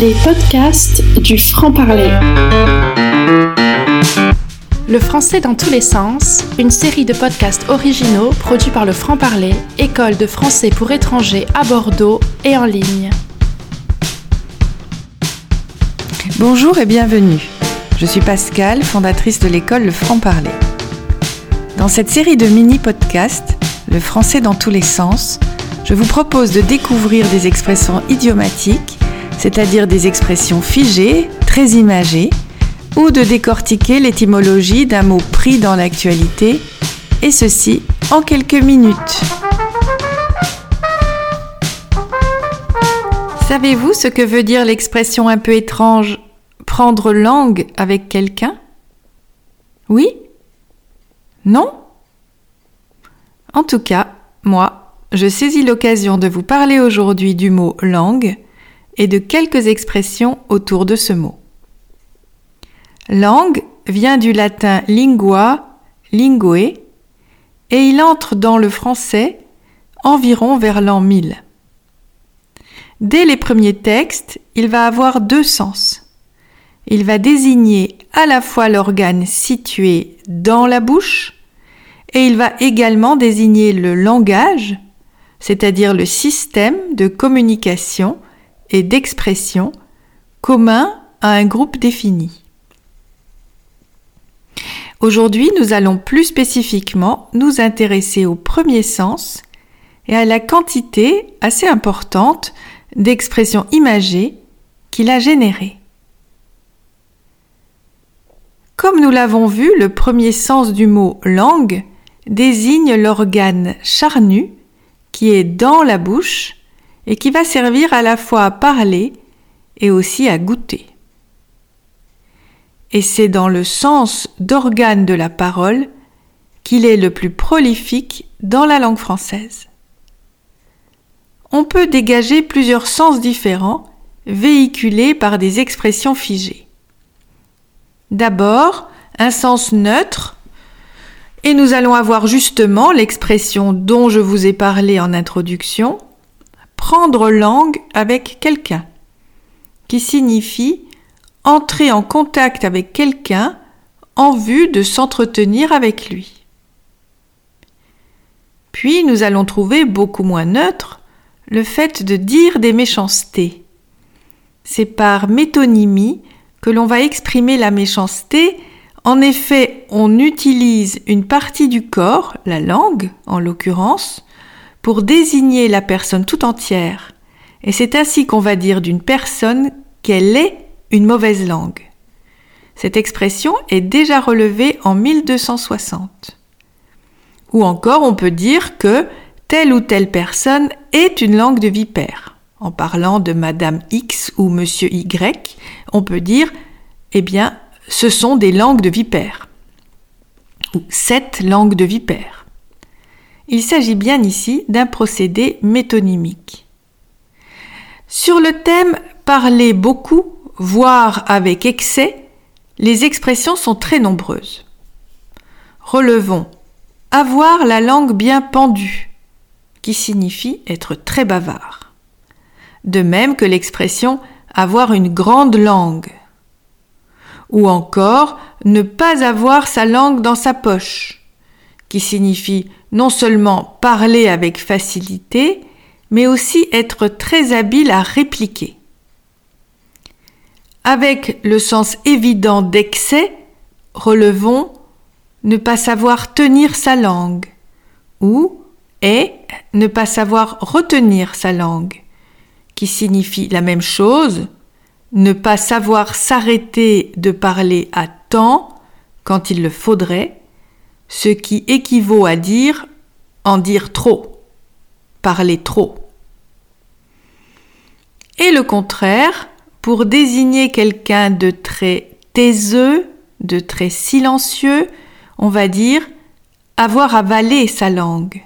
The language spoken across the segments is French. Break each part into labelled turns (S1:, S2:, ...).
S1: Les podcasts du franc-parler. Le français dans tous les sens, une série de podcasts originaux produits par le franc-parler, école de français pour étrangers à Bordeaux et en ligne.
S2: Bonjour et bienvenue. Je suis Pascal, fondatrice de l'école Le Franc-Parler. Dans cette série de mini-podcasts, Le français dans tous les sens, je vous propose de découvrir des expressions idiomatiques, c'est-à-dire des expressions figées, très imagées, ou de décortiquer l'étymologie d'un mot pris dans l'actualité, et ceci en quelques minutes. Savez-vous ce que veut dire l'expression un peu étrange prendre langue avec quelqu'un? Oui? Non? En tout cas, moi, je saisis l'occasion de vous parler aujourd'hui du mot langue et de quelques expressions autour de ce mot. Langue vient du latin lingua, lingue, et il entre dans le français environ vers l'an 1000. Dès les premiers textes, il va avoir deux sens. Il va désigner à la fois l'organe situé dans la bouche, et il va également désigner le langage, c'est-à-dire le système de communication et d'expression commun à un groupe défini. Aujourd'hui, nous allons plus spécifiquement nous intéresser au premier sens et à la quantité assez importante d'expressions imagées qu'il a générées. Comme nous l'avons vu, le premier sens du mot langue désigne l'organe charnu qui est dans la bouche et qui va servir à la fois à parler et aussi à goûter. Et c'est dans le sens d'organe de la parole qu'il est le plus prolifique dans la langue française. On peut dégager plusieurs sens différents véhiculés par des expressions figées. D'abord, un sens neutre et nous allons avoir justement l'expression dont je vous ai parlé en introduction, prendre langue avec quelqu'un, qui signifie entrer en contact avec quelqu'un en vue de s'entretenir avec lui. Puis nous allons trouver beaucoup moins neutre le fait de dire des méchancetés. C'est par métonymie que l'on va exprimer la méchanceté en effet, on utilise une partie du corps, la langue en l'occurrence, pour désigner la personne tout entière. Et c'est ainsi qu'on va dire d'une personne qu'elle est une mauvaise langue. Cette expression est déjà relevée en 1260. Ou encore on peut dire que telle ou telle personne est une langue de vipère. En parlant de Madame X ou Monsieur Y, on peut dire, eh bien, ce sont des langues de vipère, ou sept langues de vipère. Il s'agit bien ici d'un procédé métonymique. Sur le thème parler beaucoup, voire avec excès, les expressions sont très nombreuses. Relevons avoir la langue bien pendue, qui signifie être très bavard. De même que l'expression avoir une grande langue, ou encore ne pas avoir sa langue dans sa poche, qui signifie non seulement parler avec facilité, mais aussi être très habile à répliquer. Avec le sens évident d'excès, relevons ne pas savoir tenir sa langue ou et ne pas savoir retenir sa langue, qui signifie la même chose, ne pas savoir s'arrêter de parler à temps quand il le faudrait, ce qui équivaut à dire en dire trop, parler trop. Et le contraire, pour désigner quelqu'un de très taiseux, de très silencieux, on va dire avoir avalé sa langue.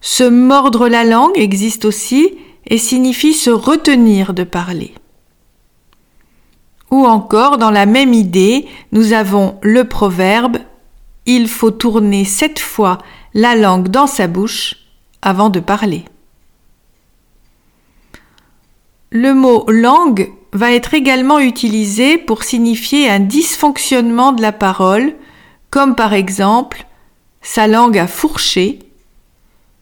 S2: Se mordre la langue existe aussi et signifie se retenir de parler. Ou encore, dans la même idée, nous avons le proverbe Il faut tourner sept fois la langue dans sa bouche avant de parler. le mot langue va être également utilisé pour signifier un dysfonctionnement de la parole, comme par exemple sa langue a fourché,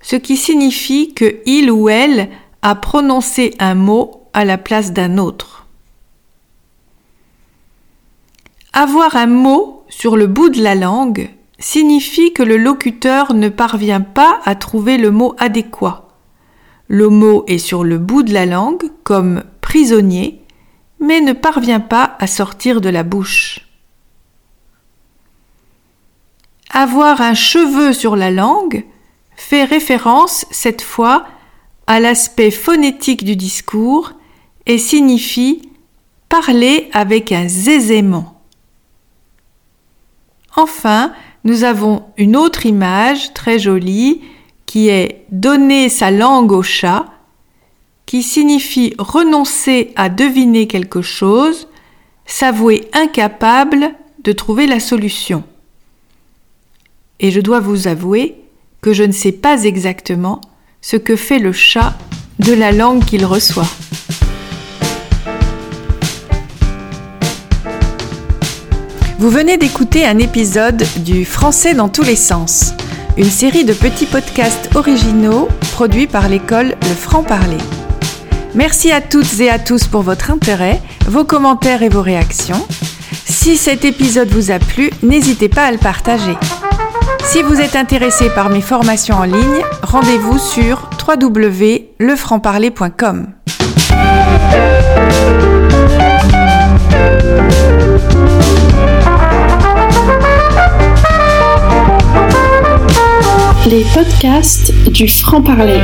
S2: ce qui signifie que il ou elle a prononcé un mot à la place d'un autre. Avoir un mot sur le bout de la langue signifie que le locuteur ne parvient pas à trouver le mot adéquat. Le mot est sur le bout de la langue, comme prisonnier, mais ne parvient pas à sortir de la bouche. Avoir un cheveu sur la langue fait référence cette fois à l'aspect phonétique du discours et signifie parler avec un zézément. Enfin, nous avons une autre image très jolie qui est donner sa langue au chat, qui signifie renoncer à deviner quelque chose, s'avouer incapable de trouver la solution. Et je dois vous avouer que je ne sais pas exactement ce que fait le chat de la langue qu'il reçoit. Vous venez d'écouter un épisode du Français dans tous les sens, une série de petits podcasts originaux produits par l'école Le Franc-Parler. Merci à toutes et à tous pour votre intérêt, vos commentaires et vos réactions. Si cet épisode vous a plu, n'hésitez pas à le partager. Si vous êtes intéressé par mes formations en ligne, rendez-vous sur www.lefrancparler.com.
S1: du franc-parler.